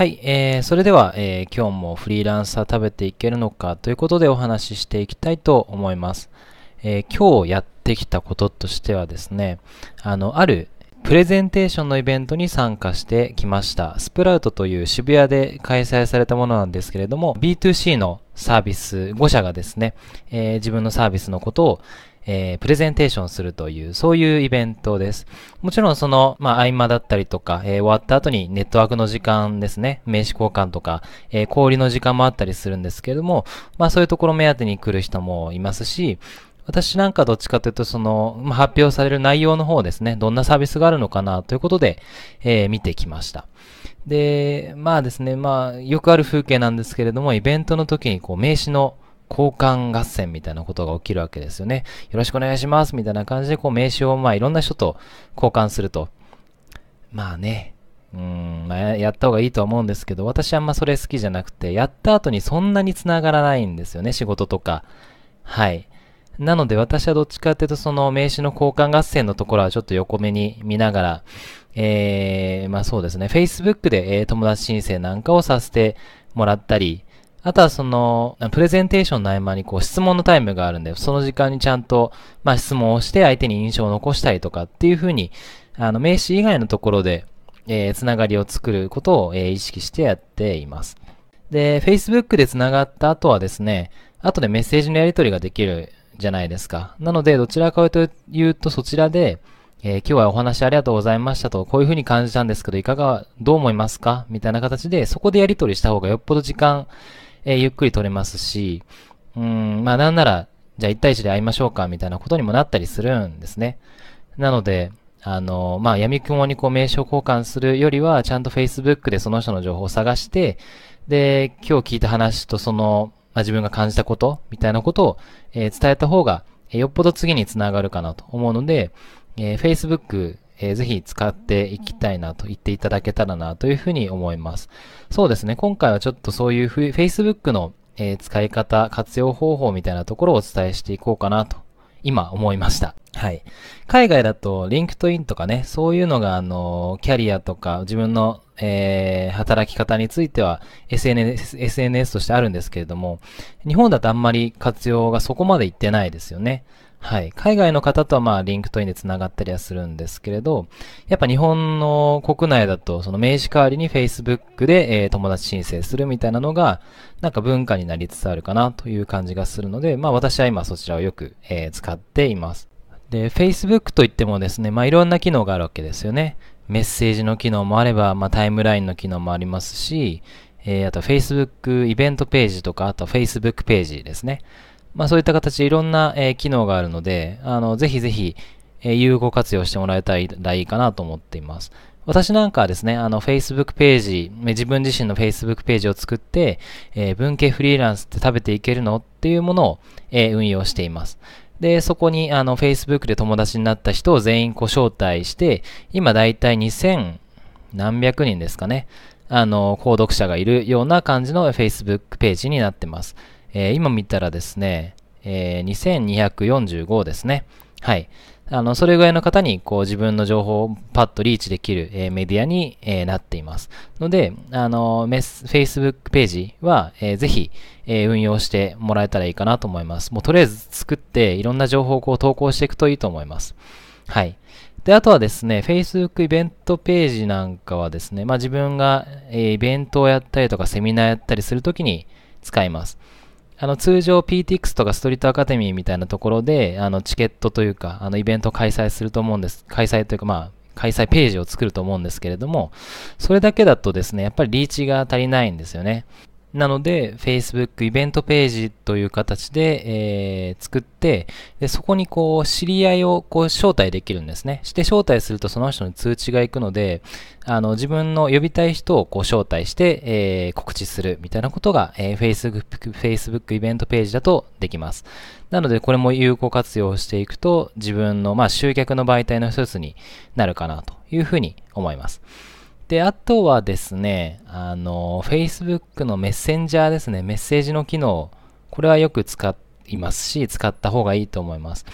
はい、えー、それでは、えー、今日もフリーランサー食べていけるのかということでお話ししていきたいと思います。えー、今日やってきたこととしてはですね、あの、あるプレゼンテーションのイベントに参加してきました。スプラウトという渋谷で開催されたものなんですけれども、B2C のサービス5社がですね、えー、自分のサービスのことをえー、プレゼンテーションするという、そういうイベントです。もちろんその、まあ、合間だったりとか、えー、終わった後にネットワークの時間ですね、名刺交換とか、えー、氷の時間もあったりするんですけれども、まあ、そういうところ目当てに来る人もいますし、私なんかどっちかというと、その、まあ、発表される内容の方ですね、どんなサービスがあるのかなということで、えー、見てきました。で、まあですね、まあ、よくある風景なんですけれども、イベントの時にこう、名刺の交換合戦みたいなことが起きるわけですよね。よろしくお願いしますみたいな感じで、こう名刺をまあいろんな人と交換すると。まあね、うん、まあ、やった方がいいとは思うんですけど、私あんまそれ好きじゃなくて、やった後にそんなに繋がらないんですよね、仕事とか。はい。なので私はどっちかっていうと、その名刺の交換合戦のところはちょっと横目に見ながら、えー、まあそうですね、Facebook で、え、友達申請なんかをさせてもらったり、あとはその、プレゼンテーションの合間にこう質問のタイムがあるんで、その時間にちゃんと、まあ質問をして相手に印象を残したりとかっていうふうに、あの、名刺以外のところで、えー、つながりを作ることを、えー、意識してやっています。で、Facebook でつながった後はですね、後でメッセージのやり取りができるじゃないですか。なので、どちらかというとそちらで、えー、今日はお話ありがとうございましたと、こういうふうに感じたんですけど、いかが、どう思いますか？みたいな形で、そこでやり取りした方がよっぽど時間、えー、ゆっくり取れますし、うん、まあなんなら、じゃあ1対1で会いましょうかみたいなことにもなったりするんですね。なので、あの、まあ、闇雲にこう名称交換するよりは、ちゃんと Facebook でその人の情報を探して、で、今日聞いた話とその、まあ、自分が感じたことみたいなことを、えー、伝えた方が、えー、よっぽど次につながるかなと思うので、えー、Facebook、えー、ぜひ使っていきたいなと言っていただけたらなというふうに思います。そうですね。今回はちょっとそういう Facebook の、えー、使い方、活用方法みたいなところをお伝えしていこうかなと、今思いました。はい。海外だと、 LinkedIn とかね、そういうのが、あの、キャリアとか、自分の、えー、働き方については SNS、SNS としてあるんですけれども、日本だとあんまり活用がそこまでいってないですよね。はい。海外の方とはまあ LinkedIn で繋がったりはするんですけれど、やっぱ日本の国内だとその名刺代わりに Facebook で、えー、友達申請するみたいなのがなんか文化になりつつあるかなという感じがするので、まあ私は今そちらをよく、えー、使っています。で、Facebook といってもですね、まあいろんな機能があるわけですよね。メッセージの機能もあれば、まあタイムラインの機能もありますし、えー、あと Facebook イベントページとか、あと Facebook ページですね。まあそういった形でいろんな、えー、機能があるので、あの、ぜひぜひ、えー、有効活用してもらえたらいいかなと思っています。私なんかはですね、あの、Facebook ページ、自分自身の Facebook ページを作って、えー、文系フリーランスって食べていけるのっていうものを、えー、運用しています。で、そこに、あの、Facebook で友達になった人を全員こう招待して、今だいたい2000何百人ですかね。あの、購読者がいるような感じの Facebook ページになってます。えー、今見たらですね、えー、2245ですね。はい。あの、それぐらいの方に、こう、自分の情報をパッとリーチできる、えー、メディアに、えー、なっています。ので、あの、メス、Facebook ページは、えー、ぜひ、え運用してもらえたらいいかなと思います。もう、とりあえず作って、いろんな情報をこう投稿していくといいと思います。はい。で、あとはですね、Facebook イベントページなんかはですね、まあ、自分が、えイベントをやったりとか、セミナーやったりするときに使います。あの、通常 PTX とかストリートアカデミーみたいなところで、あの、チケットというか、あの、イベントを開催すると思うんです。開催というか、まあ、開催ページを作ると思うんですけれども、それだけだとですね、やっぱりリーチが足りないんですよね。なので、Facebook イベントページという形で、えー、作って、で、そこにこう、知り合いをこう、招待できるんですね。して招待するとその人に通知が行くので、あの、自分の呼びたい人をこう、招待して、えー、告知するみたいなことが、えー、Facebook、Facebook イベントページだとできます。なので、これも有効活用していくと、自分の、まあ、集客の媒体の一つになるかなというふうに思います。で、あとはですね、あの、Facebook のメッセンジャーですね、メッセージの機能、これはよく使いますし、使った方がいいと思います。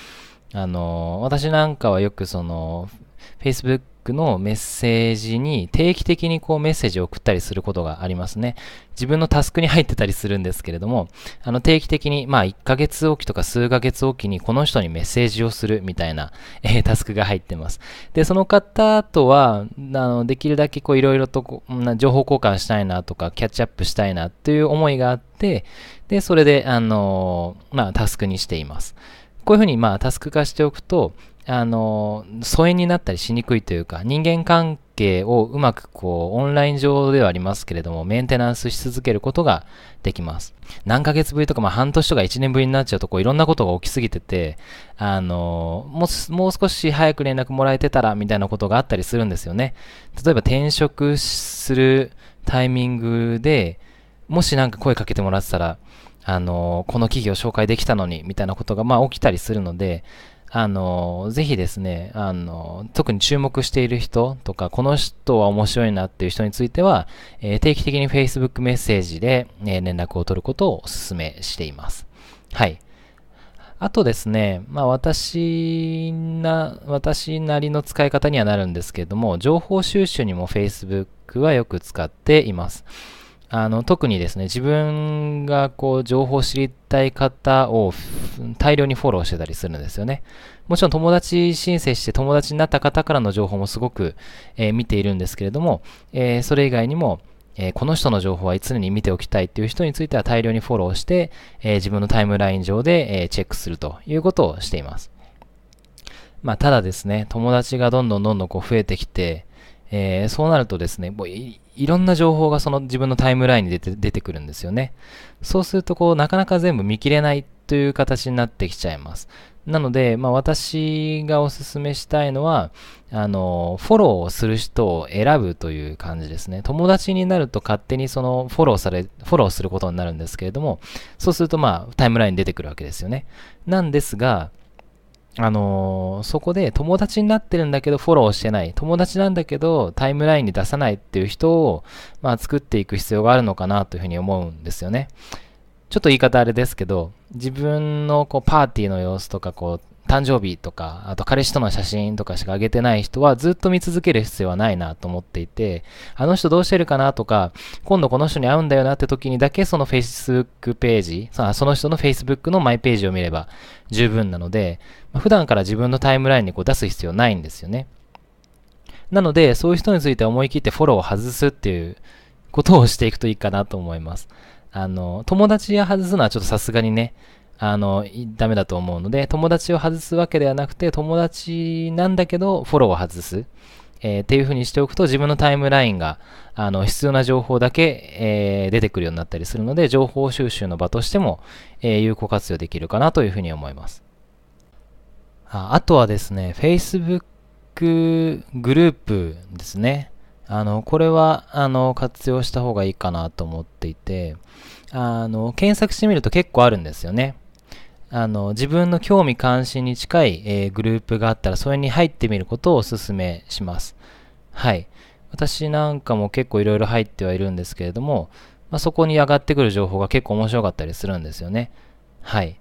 あの、私なんかはよくその、Facebook のメッセージに定期的にこうメッセージを送ったりすることがありますね。自分のタスクに入ってたりするんですけれども、あの定期的に、まあ1ヶ月おきとか数ヶ月おきにこの人にメッセージをするみたいな、えー、タスクが入ってます。で、その方とは、あのできるだけこういろいろとこう情報交換したいなとか、キャッチアップしたいなという思いがあって、で、それで、あのまあタスクにしています。こういうふうにまあタスク化しておくと、あの、疎遠になったりしにくいというか、人間関係をうまくこう、オンライン上ではありますけれども、メンテナンスし続けることができます。何ヶ月ぶりとか、まあ半年とか1年ぶりになっちゃうと、こう、いろんなことが起きすぎてて、あの、もう、もう少し早く連絡もらえてたら、みたいなことがあったりするんですよね。例えば転職するタイミングで、もしなんか声かけてもらってたら、あの、この企業紹介できたのに、みたいなことが、まあ起きたりするので、あの、ぜひですね、あの、特に注目している人とか、この人は面白いなっていう人については、えー、定期的に Facebook メッセージで、えー、連絡を取ることをお勧めしています。はい。あとですね、まあ私な、私なりの使い方にはなるんですけれども、情報収集にも Facebook はよく使っています。あの特にですね、自分がこう情報を知りたい方を大量にフォローしてたりするんですよね。もちろん友達申請して友達になった方からの情報もすごく、えー、見ているんですけれども、えー、それ以外にも、えー、この人の情報は常に見ておきたいっていう人については大量にフォローして、え自分のタイムライン上で、えチェックするということをしています。まあ、ただですね、友達がどんどんどんどんこう増えてきて、えそうなるとですね、もういろんな情報がその自分のタイムラインに出て出てくるんですよね。そうするとこうなかなか全部見切れないという形になってきちゃいます。なので、まあ、私がお勧めしたいのは、あの、フォローをする人を選ぶという感じですね。友達になると勝手にそのフォローされ、フォローすることになるんですけれども、そうするとまあタイムラインに出てくるわけですよね。なんですが、あのー、そこで友達になってるんだけどフォローしてない、友達なんだけどタイムラインに出さないっていう人を、まあ、作っていく必要があるのかなというふうに思うんですよね。ちょっと言い方あれですけど、自分のこうパーティーの様子とかこう誕生日とか、あと彼氏との写真とかしか上げてない人はずっと見続ける必要はないなと思っていて、あの人どうしてるかなとか、今度この人に会うんだよなって時にだけその Facebook ページ、その人の Facebook のマイページを見れば十分なので、普段から自分のタイムラインにこう出す必要ないんですよね。なので、そういう人について思い切ってフォローを外すっていうことをしていくといいかなと思います。あの、友達や外すのはちょっとさすがにね、あの、ダメだと思うので、友達を外すわけではなくて、友達なんだけど、フォローを外す。えー、っていう風にしておくと、自分のタイムラインが、あの、必要な情報だけ、えー、出てくるようになったりするので、情報収集の場としても、えー、有効活用できるかなというふうに思います。ああとはですね、Facebook グループですね。あの、これは、あの、活用した方がいいかなと思っていて、あの、検索してみると結構あるんですよね。あの、自分の興味関心に近い、えー、グループがあったら、それに入ってみることをお勧めします。はい。私なんかも結構いろいろ入ってはいるんですけれども、まあ、そこに上がってくる情報が結構面白かったりするんですよね。はい。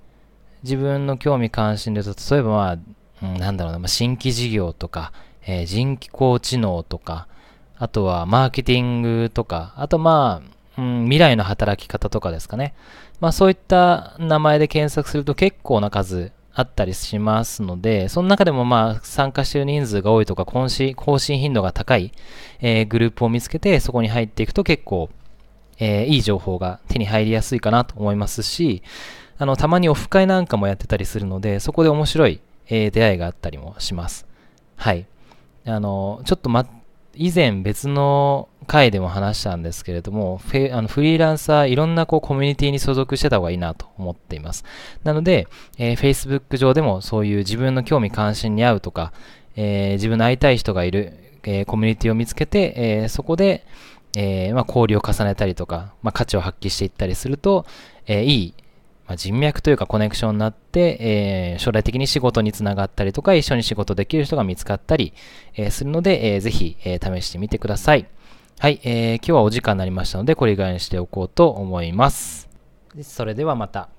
自分の興味関心で言うと、例えばまあ、うん、なんだろうな、まあ、新規事業とか、えー、人工知能とか、あとはマーケティングとか、あとまあ、うん、未来の働き方とかですかね。まあそういった名前で検索すると結構な数あったりしますので、その中でもまあ参加している人数が多いとか更新、更新頻度が高い、えー、グループを見つけてそこに入っていくと結構、えー、いい情報が手に入りやすいかなと思いますし、あの、たまにオフ会なんかもやってたりするので、そこで面白い、えー、出会いがあったりもします。はい。あの、ちょっとま、以前別の回でも話したんですけれども、フェあのフリーランサーいろんなこうコミュニティに所属してた方がいいなと思っています。なので、えー、Facebook 上でもそういう自分の興味関心に合うとか、えー、自分の会いたい人がいる、えー、コミュニティを見つけて、えそこで、えまあ、交流を重ねたりとか、まあ、価値を発揮していったりすると、えいいまあ、人脈というかコネクションになって、えー、将来的に仕事につながったりとか、一緒に仕事できる人が見つかったり、えー、するので、えー、ぜひ、えー、試してみてください。はい、えー、今日はお時間になりましたので、これぐらいにしておこうと思います。それではまた。